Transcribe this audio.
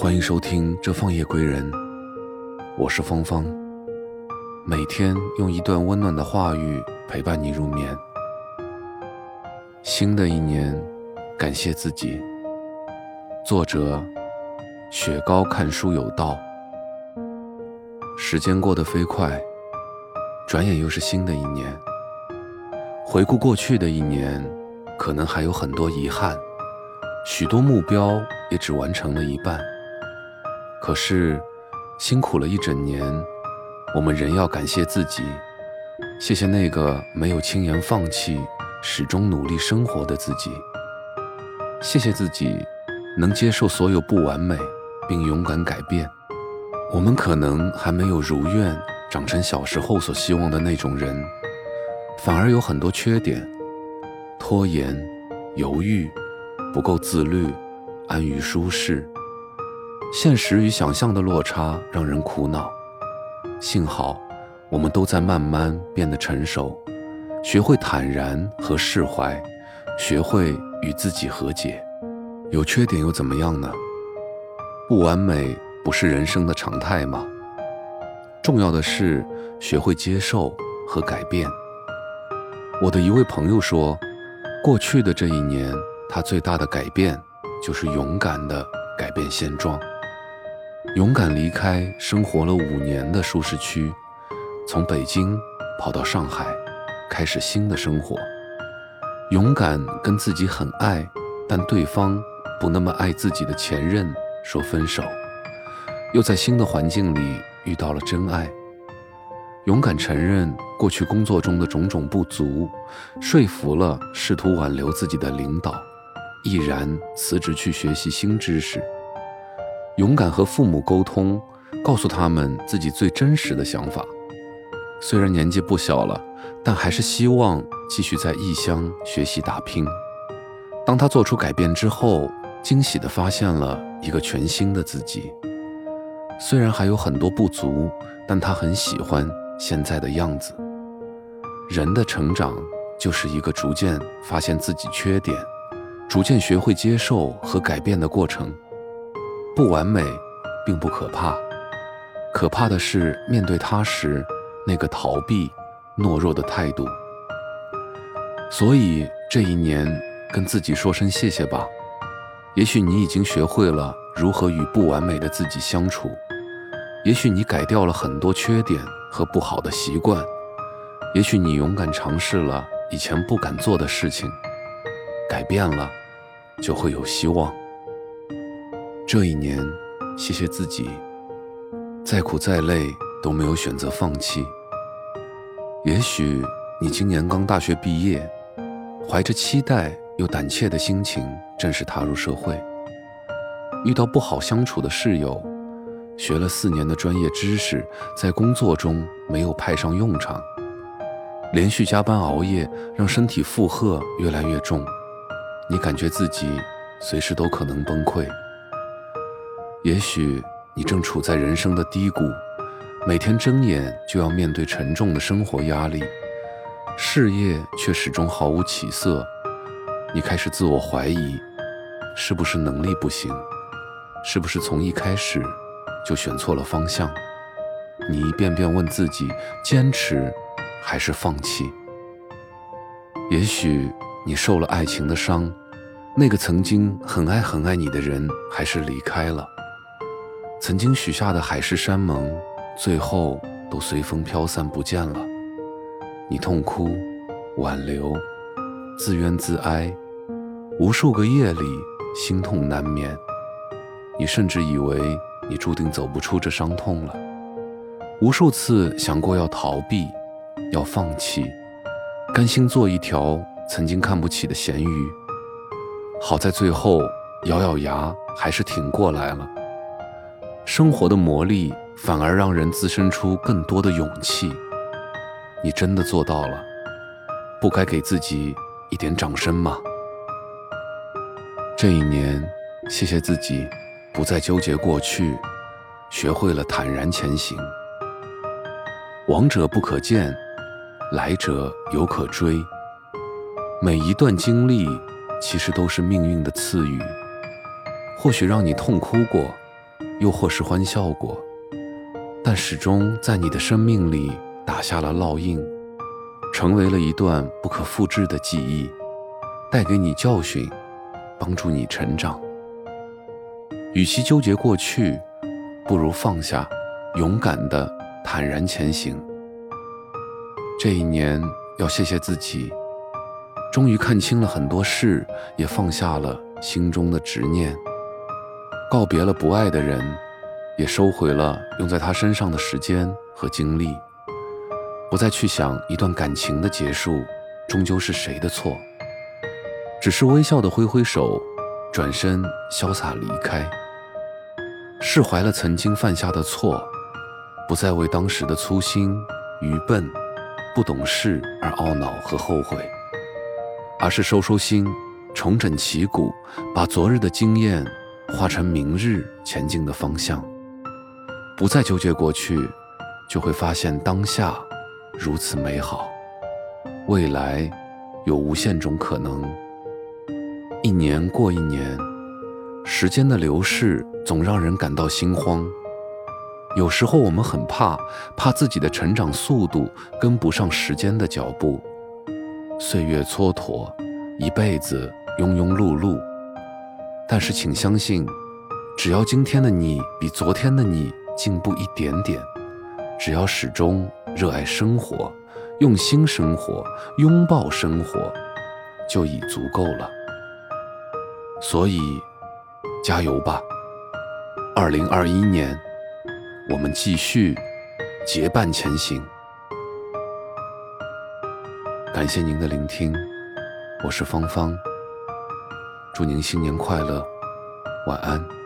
欢迎收听《这放夜归人》，我是芳芳。每天用一段温暖的话语陪伴你入眠。新的一年，感谢自己。作者：雪糕看书有道。时间过得飞快，转眼又是新的一年。回顾过去的一年，可能还有很多遗憾，许多目标也只完成了一半。可是，辛苦了一整年，我们仍要感谢自己，谢谢那个没有轻言放弃、始终努力生活的自己。谢谢自己，能接受所有不完美，并勇敢改变。我们可能还没有如愿长成小时候所希望的那种人，反而有很多缺点：拖延、犹豫、不够自律、安于舒适。现实与想象的落差让人苦恼，幸好我们都在慢慢变得成熟，学会坦然和释怀，学会与自己和解。有缺点又怎么样呢？不完美不是人生的常态吗？重要的是学会接受和改变。我的一位朋友说，过去的这一年，他最大的改变就是勇敢地改变现状。勇敢离开生活了五年的舒适区，从北京跑到上海，开始新的生活。勇敢跟自己很爱，但对方不那么爱自己的前任说分手，又在新的环境里遇到了真爱。勇敢承认过去工作中的种种不足，说服了试图挽留自己的领导，毅然辞职去学习新知识。勇敢和父母沟通，告诉他们自己最真实的想法。虽然年纪不小了，但还是希望继续在异乡学习打拼。当他做出改变之后，惊喜地发现了一个全新的自己。虽然还有很多不足，但他很喜欢现在的样子。人的成长就是一个逐渐发现自己缺点，逐渐学会接受和改变的过程。不完美，并不可怕，可怕的是面对它时那个逃避、懦弱的态度。所以这一年，跟自己说声谢谢吧。也许你已经学会了如何与不完美的自己相处，也许你改掉了很多缺点和不好的习惯，也许你勇敢尝试了以前不敢做的事情，改变了，就会有希望。这一年，谢谢自己，再苦再累都没有选择放弃。也许你今年刚大学毕业，怀着期待又胆怯的心情正式踏入社会，遇到不好相处的室友，学了四年的专业知识在工作中没有派上用场，连续加班熬夜让身体负荷越来越重，你感觉自己随时都可能崩溃。也许你正处在人生的低谷，每天睁眼就要面对沉重的生活压力，事业却始终毫无起色。你开始自我怀疑，是不是能力不行？是不是从一开始就选错了方向？你一遍遍问自己：坚持还是放弃？也许你受了爱情的伤，那个曾经很爱很爱你的人还是离开了。曾经许下的海誓山盟，最后都随风飘散不见了。你痛哭、挽留、自怨自哀，无数个夜里心痛难眠。你甚至以为你注定走不出这伤痛了。无数次想过要逃避、要放弃，甘心做一条曾经看不起的咸鱼。好在最后咬咬牙，还是挺过来了。生活的磨砺反而让人滋生出更多的勇气。你真的做到了，不该给自己一点掌声吗？这一年，谢谢自己，不再纠结过去，学会了坦然前行。往者不可见，来者犹可追。每一段经历，其实都是命运的赐予。或许让你痛哭过。又或是欢笑过，但始终在你的生命里打下了烙印，成为了一段不可复制的记忆，带给你教训，帮助你成长。与其纠结过去，不如放下，勇敢的坦然前行。这一年，要谢谢自己，终于看清了很多事，也放下了心中的执念，告别了不爱的人，也收回了用在他身上的时间和精力，不再去想一段感情的结束终究是谁的错，只是微笑的挥挥手。转身潇洒离开，释怀了曾经犯下的错，不再为当时的粗心、愚笨、不懂事而懊恼和后悔，而是收收心，重整旗鼓，把昨日的经验化成明日前进的方向。不再纠结过去，就会发现当下如此美好，未来有无限种可能。一年过一年，时间的流逝总让人感到心慌。有时候我们很怕，怕自己的成长速度跟不上时间的脚步。岁月蹉跎，一辈子庸庸碌碌。但是请相信，只要今天的你比昨天的你进步一点点，只要始终热爱生活，用心生活，拥抱生活，就已足够了。所以，加油吧！二零二一年，我们继续结伴前行。感谢您的聆听，我是芳芳。祝您新年快乐，晚安。